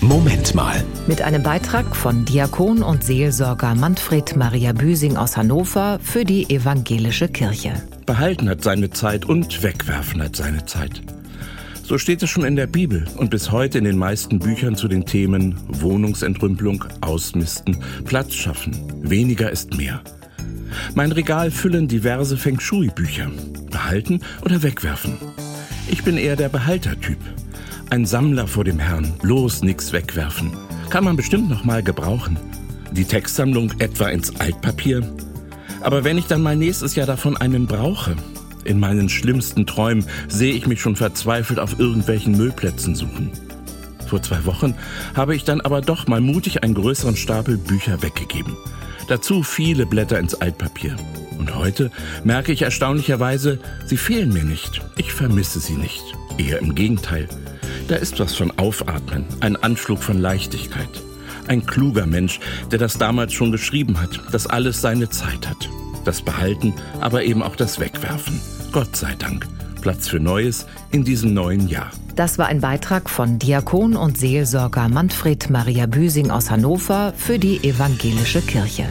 Moment mal. Mit einem Beitrag von Diakon und Seelsorger Manfred Maria Büsing aus Hannover für die evangelische Kirche. Behalten hat seine Zeit und wegwerfen hat seine Zeit. So steht es schon in der Bibel und bis heute in den meisten Büchern zu den Themen Wohnungsentrümpelung, Ausmisten, Platz schaffen. Weniger ist mehr. Mein Regal füllen diverse Feng Shui-Bücher. Behalten oder wegwerfen? Ich bin eher der Behaltertyp. Ein Sammler vor dem Herrn. Los, nix wegwerfen. Kann man bestimmt noch mal gebrauchen. Die Textsammlung etwa ins Altpapier. Aber wenn ich dann mal nächstes Jahr davon einen brauche, in meinen schlimmsten Träumen sehe ich mich schon verzweifelt auf irgendwelchen Müllplätzen suchen. Vor zwei Wochen habe ich dann aber doch mal mutig einen größeren Stapel Bücher weggegeben. Dazu viele Blätter ins Altpapier. Und heute merke ich erstaunlicherweise, sie fehlen mir nicht. Ich vermisse sie nicht. Eher im Gegenteil. Da ist was von Aufatmen, ein Anflug von Leichtigkeit. Ein kluger Mensch, der das damals schon geschrieben hat, dass alles seine Zeit hat. Das Behalten, aber eben auch das Wegwerfen. Gott sei Dank. Platz für Neues in diesem neuen Jahr. Das war ein Beitrag von Diakon und Seelsorger Manfred Maria Büsing aus Hannover für die evangelische Kirche.